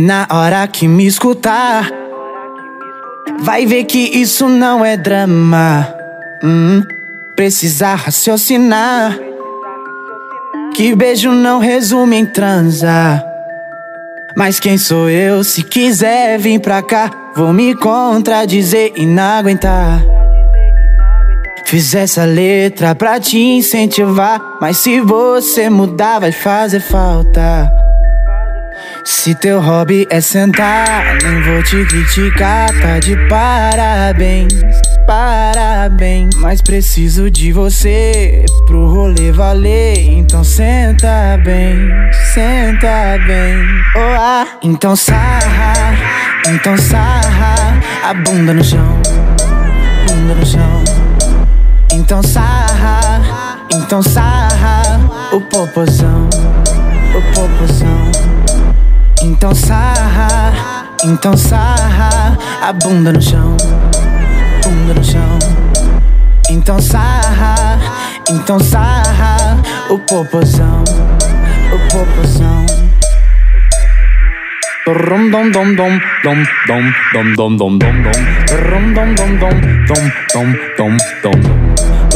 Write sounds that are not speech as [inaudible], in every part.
Na hora que me escutar, vai ver que isso não é drama. Hum, precisa raciocinar. Que beijo não resume em transa. Mas quem sou eu? Se quiser vir pra cá, vou me contradizer e não aguentar. Fiz essa letra pra te incentivar, mas se você mudar, vai fazer falta. Se teu hobby é sentar, nem vou te criticar, tá de parabéns, parabéns. Mas preciso de você pro rolê valer, então senta bem, senta bem. Oh, ah, então sarra, então sarra, a bunda no chão, bunda no chão. Então sarra, então sarra, o popozão, o popozão. Então sarra, então sarra a bunda no chão, bunda no chão. Então sarra, então sarra o popozão, o popozão. Rum dom dom dom dom dom dom dom dom dom dom Rum dom dom dom dom dom dom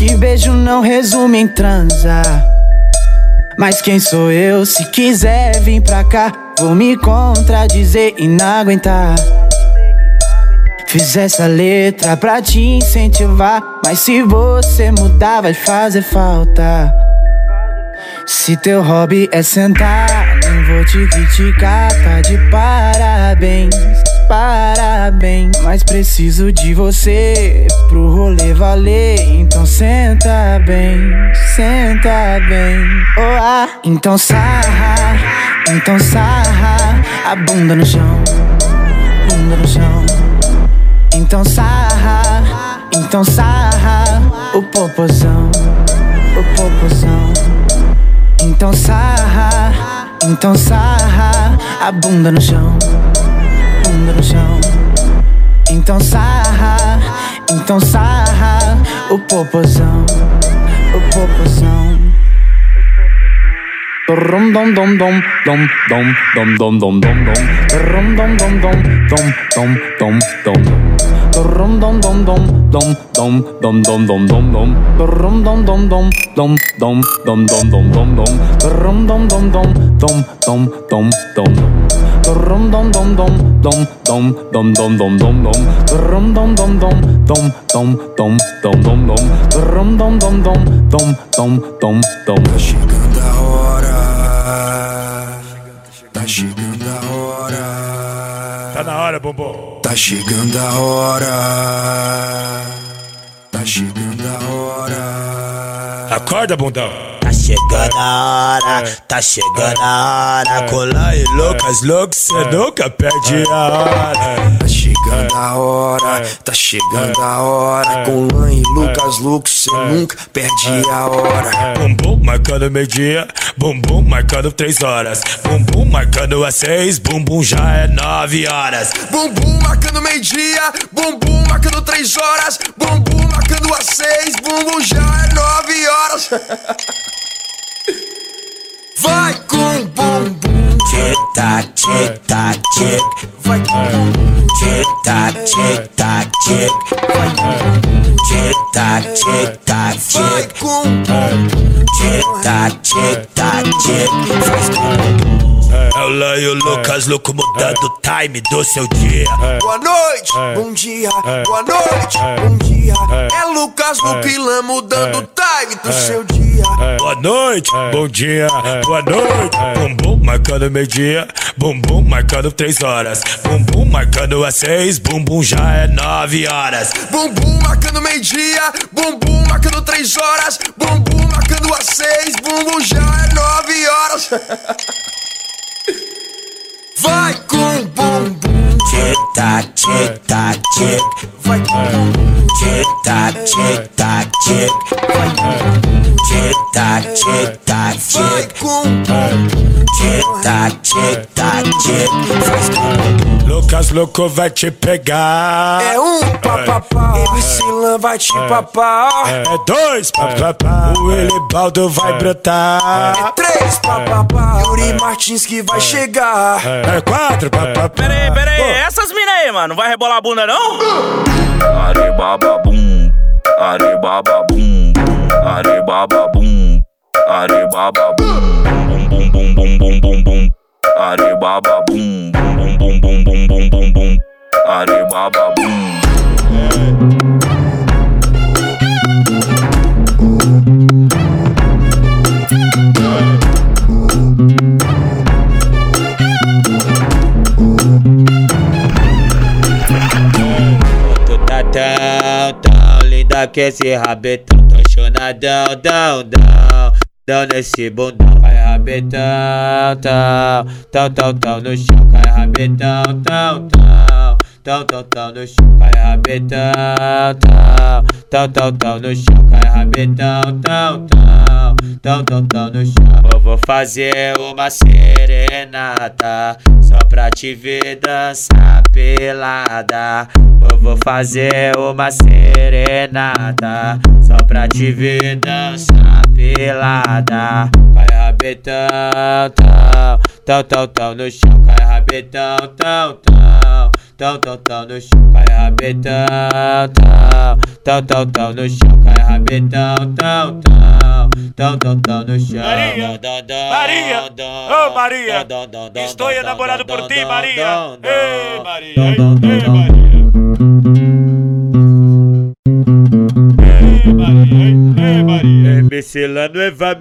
Que beijo não resume em transa. Mas quem sou eu? Se quiser vir pra cá, vou me contradizer e não aguentar. Fiz essa letra pra te incentivar. Mas se você mudar, vai fazer falta. Se teu hobby é sentar, nem vou te criticar, tá de parabéns, parabéns. Mas preciso de você pro rolê valer, então senta bem, senta bem. Oh, ah, então sarra, então sarra a bunda no chão, bunda no chão. Então sarra, então sarra o popozão, o popozão. Então sarra, então sarra a bunda no chão, bunda no chão. Então sarra, então sarra o popozão, o popozão. Rum dom dom dom dom dom dom dom dom dom dom Rum dom dom dom dom dom dom dom Rum dom dom dom dom dom dom dom dom dom dom Rum dom dom dom dom dom dom dom dom dom dom Rum dom dom dom dom dom dom dom Rum dom dom dom dom dom dom dom dom dom dom Rum dom dom dom dom dom dom dom dom dom Rum dom dom dom dom dom dom dom Tá chegando a hora Tá chegando a hora Tá na hora, bombom. Tá chegando a hora Tá chegando a hora Acorda, bundão. Chegando a hora, tá chegando a hora. Colar e loucas, loucos, cê nunca perde a hora. Tá chegando a hora, tá chegando a hora. Com Lan e Lucas Lux, cê nunca perde a hora. Bumbum marcando meio-dia, bumbum marcando três horas. Bumbum marcando às seis, bumbum já é nove horas. Bumbum marcando meio-dia, bumbum marcando três horas, bumbum marcando às seis, bumbum já é nove horas. [laughs] Vai com bumbum, Tic tac, tic tac, tic. vai com bumbum, Tic tac, tic tac, tic. Tic tac, tic tac, vai com bumbum. Tic tac, tic tac, com É o Lan e o Lucas, louco mudando o time do seu dia. Boa noite, bom dia, boa noite, bom dia. É. Lucas Lupilan mudando o time do seu dia. Boa noite, bom dia, boa noite. Bumbum marcando meio-dia, bumbum marcando três horas. Bumbum marcando às seis, bumbum já é nove horas. Bumbum marcando meio-dia, bumbum marcando três horas, bumbum marcando às seis, bumbum já é nove horas. [laughs] Vai com bumbum. Tic tac, tic tac, tic. Vai. Tic tac, tic tac, tic. Vai. Tic tac, tic tac, Vai tic. Tic tac, tic tac, tic. Faz com Lucas Louco vai te pegar. É um papapá. MC Lan vai te papar. É dois papapá. O Elibaldo vai brotar. É três papapá. Yuri Martins que vai chegar. É quatro papapá. Pera aí, essas mina aí, mano, vai rebolar a bunda não? Arebababum, arebababum, arebababum, arebababum, bum bum bum bum bum bum bum, arebababum, bum bum bum bum bum bum bum, arebababum. Tão linda que esse rabetão chonadão, dão, dão Dão nesse bundão Vai rabetão, tão Tão, tão, tão no chão Cai rabetão, tão, tão Tão, tão, tão no chão Cai rabetão, tão Tão, tão, tão no chão Cai rabetão, tão, tão Tão, tão, tão no chão. Eu vou fazer uma serenata Só pra te ver dançar pelada. Eu vou fazer uma serenata Só pra te ver dançar pelada. Cai rabetão, tão Tão, tão, tão no chão Cai rabetão, tão, tão Tão, tão, tão no chão Cai rabetão, tão Tão, tão, tão no chão Cai rabetão, tão, tão Tão, tão, tão no chão Maria! Maria! Ô, Maria! Estou enamorado por ti, Maria! Ei, Maria! Ei. Maria! Ei, Maria! Ei, Maria! MC lá no Eva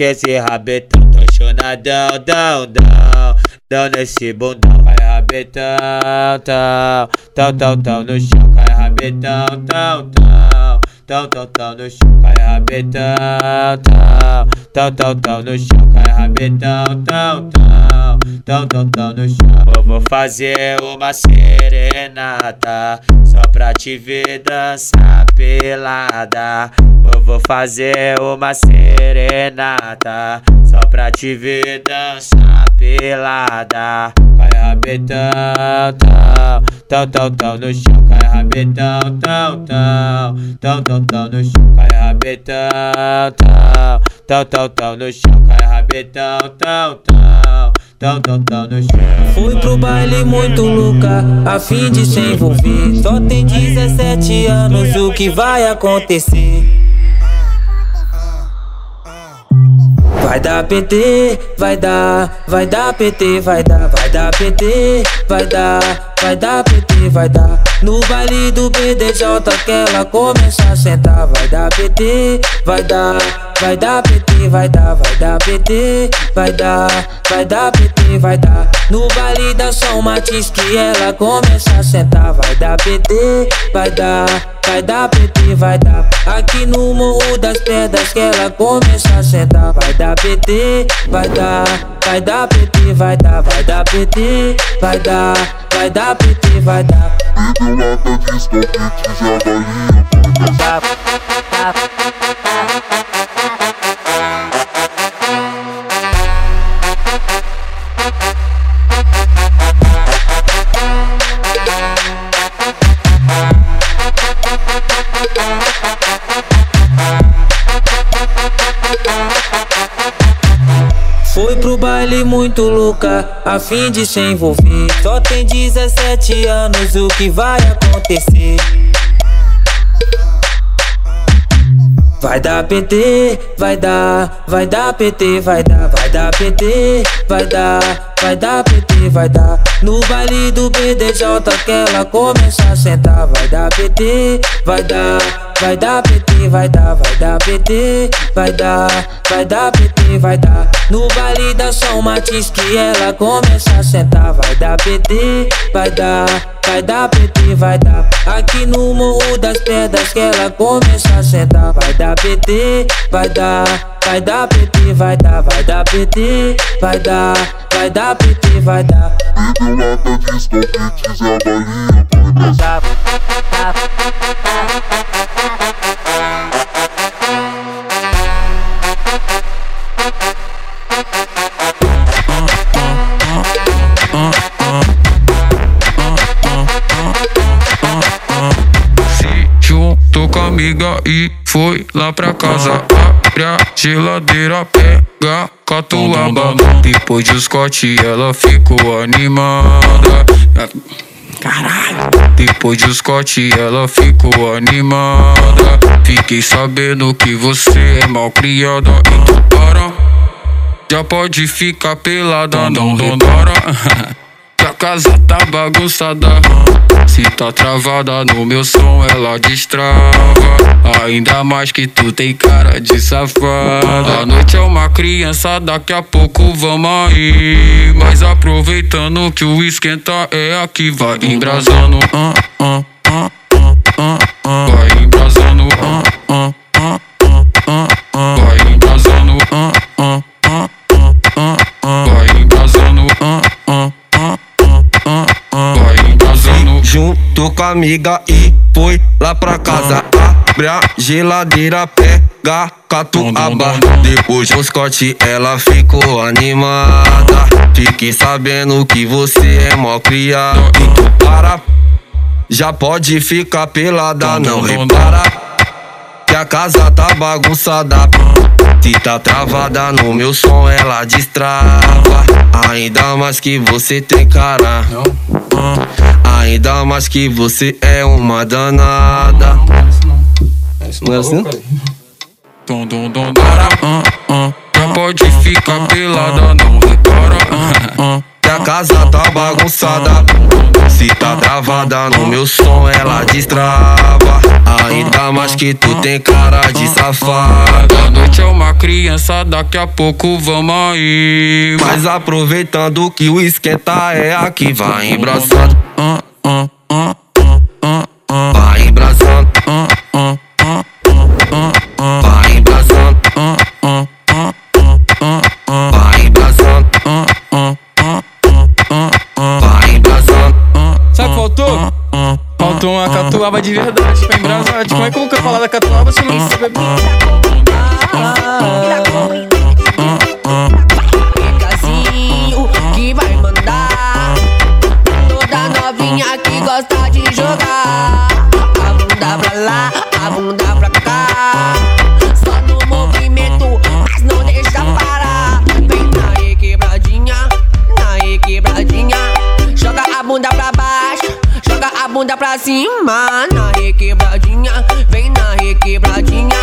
tão linda que esse rabetão Tô chonadão, dão, dão Dão nesse bundão Cai rabetão, tão Tão, tão, tão no chão Cai rabetão, tão, tão Tão, tão, tão no chão Cai rabetão, tão Tão, tão, tão no chão Cai rabetão, tão, tão Tão, tão, tão no chão. Eu vou fazer uma serenata Só pra te ver dançar pelada. Eu vou fazer uma serenata Só pra te ver dançar pelada. Cai rabetão, tão Tão, tão, tão no chão Cai rabetão, tão, tão Tão, tão, tão no chão Cai rabetão, tão Tão, tão, tão no chão Cai rabetão, tão, tão Tão, tão, tão no chão Fui pro baile muito louca, a fim de se envolver. Só tem 17 anos, o que vai acontecer? Vai dar PT, vai dar, vai dar PT, vai dar, vai dar PT, vai dar, vai dar PT, vai dar. No baile do BDJ que ela começa a sentar, vai dar PT, vai dar, vai dar PT, vai dar, vai dar PT, vai dar, vai dar PT, vai dar. No baile da São Martins que ela começa a sentar, vai dar PT, vai dar, vai dar PT, vai dar. Aqui no Morro das Pedras que ela começa a sentar, vai dar PT, vai dar, vai dar PT, vai dar, vai dar PT, vai dar, vai dar PT, vai dar. Foi pro baile muito louca, a fim de se envolver. Só tem 17 anos, o que vai acontecer? Vai dar PT, vai dar, vai dar PT, vai dar, vai dar PT, vai dar, vai dar PT, vai dar. No baile do BDJ que ela começa a sentar, vai dar PT, vai dar, vai dar PT, vai dar, vai dar PT, vai dar, vai dar PT, vai dar. No baile da São Matiz que ela começa a sentar, vai dar PT, vai dar, vai dar PT, vai dar. Aqui no Morro das Pedras que ela começa a sentar, vai dar PT, vai dar, vai dar PT, vai dar, vai dar PT, vai dar, vai dar PT, vai dar. E do lado disco beats é a Bahia, amiga e foi lá pra casa. Abre a geladeira, pega catuaba. Depois de Scott, ela ficou animada. Caralho! Depois de Scott, ela ficou animada. Fiquei sabendo que você é mal criada. Então para. Já pode ficar pelada, não repara. [laughs] Que a casa tá bagunçada. Se tá travada no meu som, ela destrava. Ainda mais que tu tem cara de safada. A noite é uma criança, daqui a pouco vamos aí. Mas aproveitando que o esquenta é aqui, vai embrasando. ah, ah, ah. Vai embrasando. Com a amiga e foi lá pra casa. Abre a geladeira, pega catuaba. Depois do Scott, ela ficou animada. Fiquei sabendo que você é mó criado. Então para, já pode ficar pelada, não repara. Que a casa tá bagunçada. Se tá travada no meu som, ela destrava. Ainda mais que você tem cara. Ainda mais que você é uma danada. Não é assim? Dom, dom, dom, para, ah, ah. Já pode ficar pelada, não repara. Que a casa tá bagunçada. Se tá travada no meu som, ela destrava. Ainda mais que tu tem cara de safada. A noite é uma criança, daqui a pouco vamos aí. Mas aproveitando que o esquenta é aqui, vai embraçando. Ah, Vai embraçando. Uma catuaba de verdade pra embrasar. Como é que eu vou falar da catuaba se eu não sabe bunda pra cima Na requebradinha, vem na requebradinha.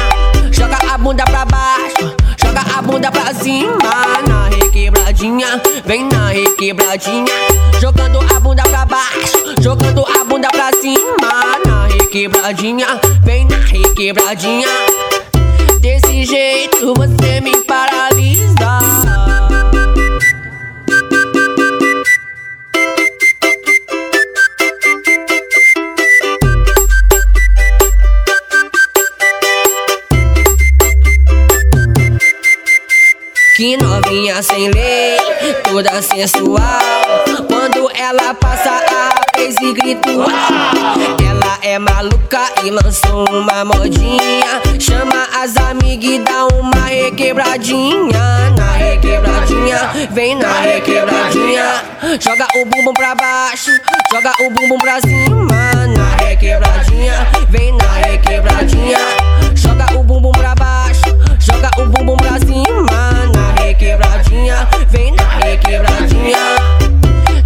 Joga a bunda pra baixo, joga a bunda pra cima Na requebradinha, vem na requebradinha. Jogando a bunda pra baixo, jogando a bunda pra cima Na requebradinha, vem na requebradinha. Desse jeito você me paralisa Que novinha sem lei, toda sensual. Quando ela passa a vez e grita. Ela é maluca e lançou uma modinha. Chama as amigas e dá uma requebradinha. Na requebradinha, vem na requebradinha. Joga o bumbum pra baixo, joga o bumbum pra cima. Na requebradinha, vem na requebradinha. Joga o bumbum vem na requebradinha.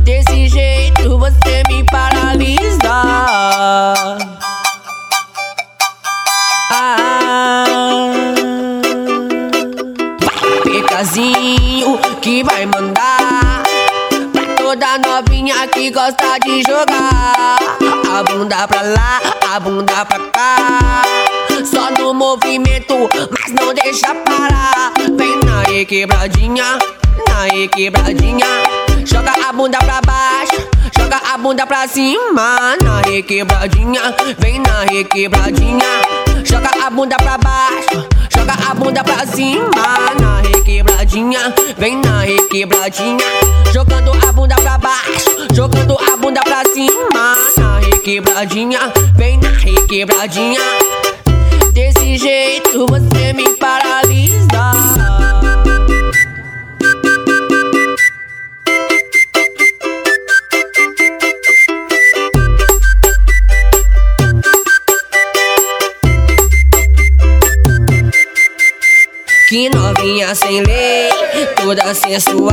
Desse jeito você me paralisa. Ah, Pecazinho que vai mandar pra Toda novinha que gosta de jogar a bunda pra lá, a bunda pra cá. Só no movimento, mas não deixa parar. Vem na quebradinha, na quebradinha. Joga a bunda pra baixo, joga a bunda pra cima. Na requebradinha, vem na requebradinha. Joga a bunda pra baixo, joga a bunda pra cima. Na requebradinha, vem na requebradinha. Jogando a bunda pra baixo, jogando a bunda pra cima. Na requebradinha, vem na requebradinha. Desse jeito você me paralisa. Que novinha sem lei, toda sensual.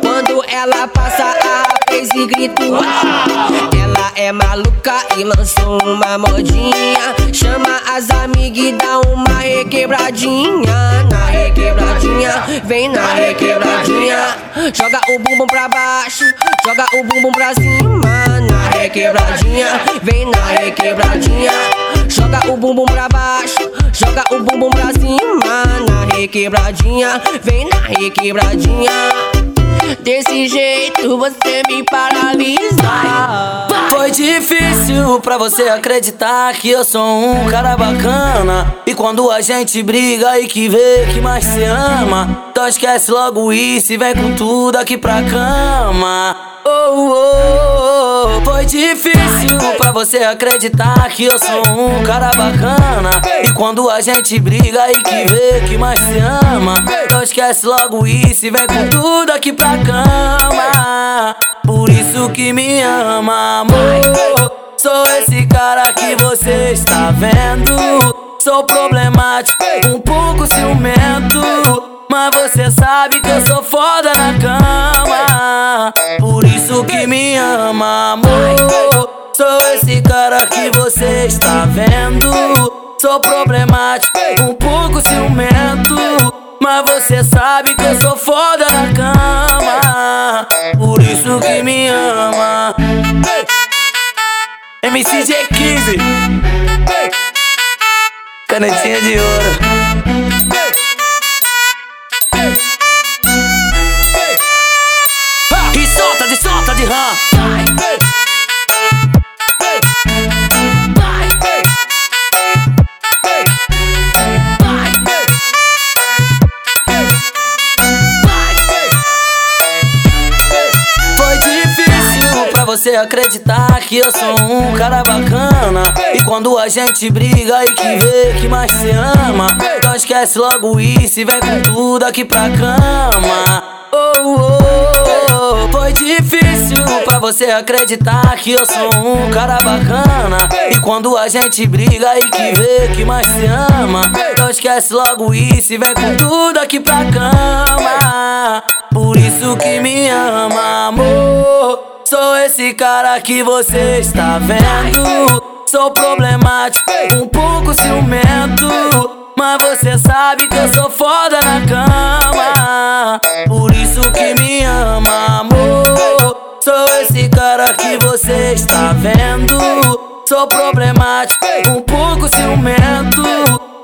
Quando ela passa, a fez e grito. Ela é maluca e lançou uma modinha. Chama as amigas e dá uma requebradinha. Na requebradinha, vem na requebradinha. Joga o bumbum pra baixo, joga o bumbum pra cima. Na requebradinha, vem na requebradinha. Joga o bumbum pra baixo, joga o bumbum pra cima. Na requebradinha, vem na requebradinha. Desse jeito você me paralisa. Foi difícil pra você acreditar que eu sou um cara bacana. E quando a gente briga e que vê que mais se ama, então esquece logo isso e vem com tudo aqui pra cama. Oh, oh, foi difícil pra você acreditar que eu sou um cara bacana. E quando a gente briga e que vê que mais se ama, então esquece logo isso e vem com tudo aqui pra cama. Por isso que me ama, amor. Sou esse cara que você está vendo. Sou problemático, um pouco ciumento. Mas você sabe que eu sou foda na cama. Que me ama, amor. Sou esse cara que você está vendo. Sou problemático, um pouco ciumento. Mas você sabe que eu sou foda na cama. Por isso que me ama. MCG15 Canetinha de ouro. De rã. Você acreditar que eu sou um cara bacana. E quando a gente briga e que vê que mais se ama, então esquece logo isso e vem com tudo aqui pra cama. Você acreditar que eu sou um cara bacana. E quando a gente briga e que vê que mais se ama, então esquece logo isso e vem com tudo aqui pra cama. Por isso que me ama, amor. Sou esse cara que você está vendo. Sou problemático, um pouco ciumento. Mas você sabe que eu sou foda na cama. Por isso que me ama, amor. Sou esse cara que você está vendo. Sou problemático, um pouco ciumento.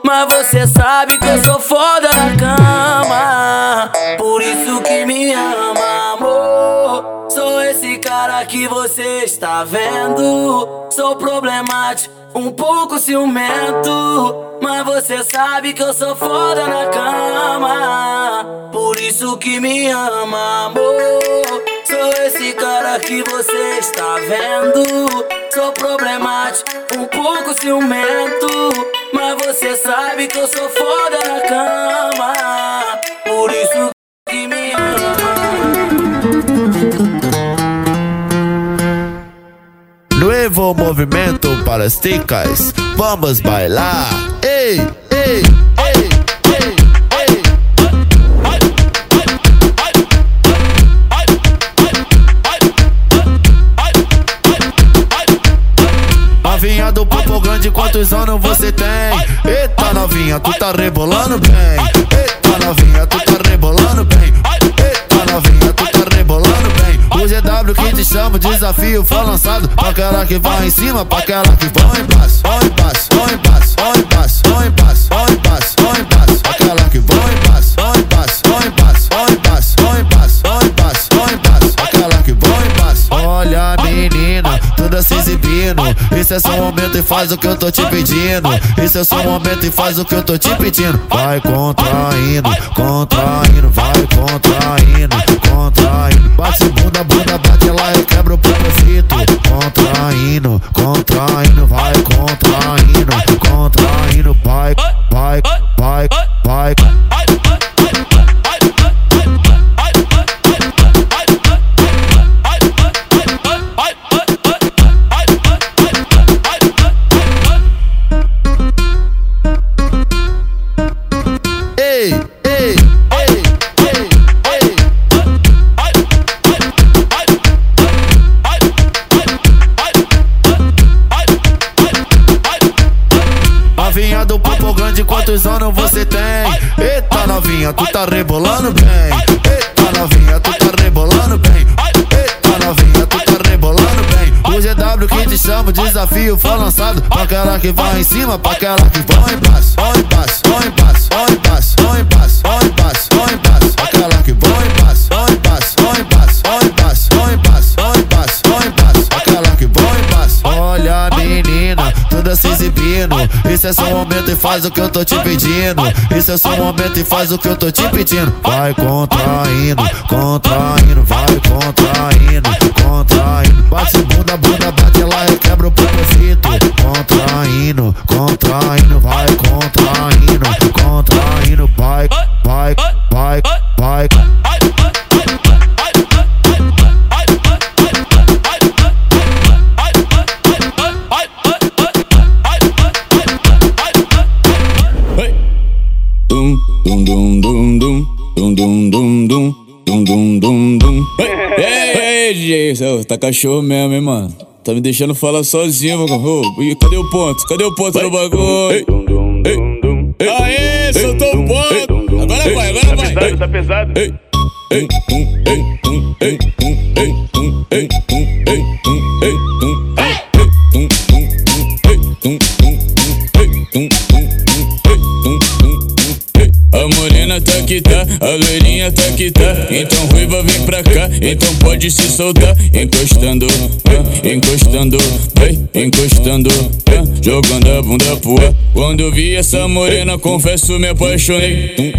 Mas você sabe que eu sou foda na cama. Por isso que me ama, amor. Sou esse cara que você está vendo. Sou problemático, um pouco ciumento. Mas você sabe que eu sou foda na cama. Por isso que me ama, amor. Sou esse cara que você está vendo. Sou problemático, um pouco ciumento. Mas você sabe que eu sou foda na cama. Por isso que me Nuevo movimento para as ticas. Vamos bailar. Ei, anos você tem? Eita novinha, tu tá rebolando bem. Eita novinha, tu tá rebolando bem. Eita novinha, tu tá rebolando bem. O GW que te chama, desafio foi lançado. Pra aquela que vai em cima, pra aquela que vai em passo, em passo, em passo, em passo, em passo, em passo, em passo. Aquela que vai em passo, se exibindo. Esse é seu momento e faz o que eu tô te pedindo. Esse é seu momento e faz o que eu tô te pedindo. Vai contraindo, contraindo, vai contraindo, contraindo. Bate bunda, bunda, bate lá e quebra o propósito. Contraindo, contraindo, vai contraindo, desafio foi lançado. Pra aquela que vai em cima, pra aquela que vai em passo, vai em passo, vai em passo, vai em passo, vai em Esse é seu momento e faz o que eu tô te pedindo. Esse é seu momento e faz o que eu tô te pedindo. Vai contraindo, contraindo, vai contraindo, contraindo. Bate bunda, bunda, bate lá e quebra o propósito. Contraindo, contraindo, vai contraindo, contraindo, vai, vai, vai, vai. Dum Dum dum dum dum, dum dum dum dum, dum dum dum dum. Ei, ei, DJ, tá cachorro mesmo, hein, mano? Tá me deixando falar sozinho, mano. Oh, cadê o ponto? Cadê o ponto no bagulho? Aê, soltou o ponto! Agora vai, agora vai! Tá pesado, tá pesado. Ei, que tá, a loirinha tá que tá. Então ruiva vem pra cá, então pode se soltar. Encostando, ah, encostando, vai, encostando, ah, jogando a bunda pro ar. Quando eu vi essa morena, confesso, me apaixonei. Tum,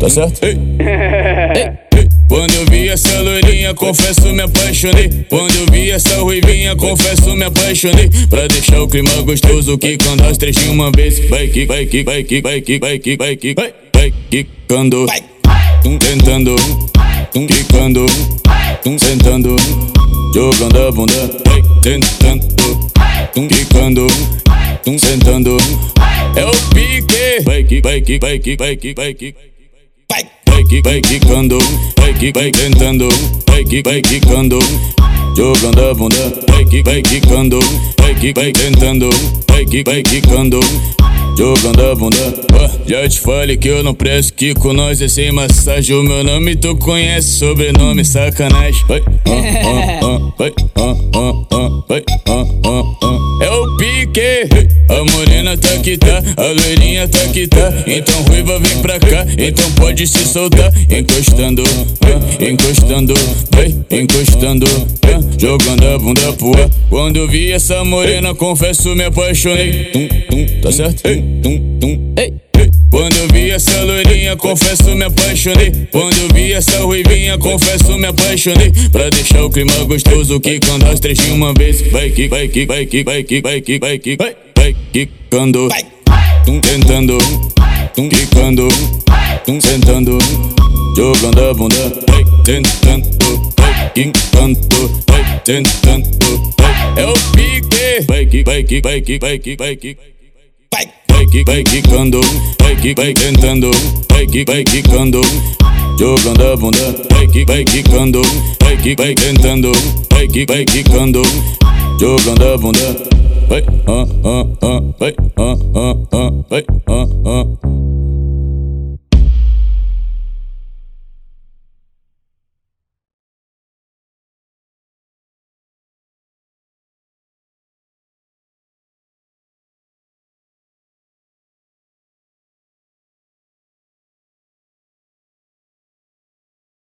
Tá certo? Ei. [laughs] Ei. Quando eu vi essa loirinha, confesso, me apaixonei. Quando eu vi essa ruivinha, confesso, me apaixonei. Pra deixar o clima gostoso, que quando as três de uma vez. Vai que, vai que, vai que, vai que, vai que, vai que, vai, vai quicando. Tum, tentando, tum, quicando, tum, sentando, jogando a bunda. Vai tentando, tum, quicando, tum, sentando. É o pique. Vai que, vai que, vai que, vai que, vai que. Vai, vai que, vai quicando, vai que, vai tentando, vai que, vai quicando, jogando a bunda, vai que, vai quicando, vai que, vai tentando, vai que, vai quicando, jogando a bunda. Já te falei que eu não presto, que com nós é sem massagem. O meu nome tu conhece, sobrenome sacanagem. É o pique, a morena tá que tá, a loirinha tá que tá. Então ruiva vem pra cá, então pode se soltar. Encostando, ah, encostando, encostando, ah, jogando a bunda pro ar. Quando vi essa morena, confesso, me apaixonei. Tum, tum, tá certo? Tum, tum, ei. Quando eu vi essa loirinha, confesso, me apaixonei. Quando eu vi essa ruivinha, confesso, me apaixonei. Pra deixar o clima gostoso, que quando as três de uma vez. Vai que, vai que, vai que, vai que, vai que, vai que, vai, vai quicando. Tum, tentando, tum, quicando, sentando, jogando a bunda. Tentando, quicando, vai tentando. É o pique. Vai que, vai que, vai que, vai que, vai que. Vai, vai que, vai quicando, vai que, vai tentando, vai que, vai quicando, jogando a bunda, vai que, vai quicando, vai que, vai tentando, vai que, vai quicando, jogando a bunda, vai, ah, ah, ah, vai, ah, ah, ah, vai, ah, ah.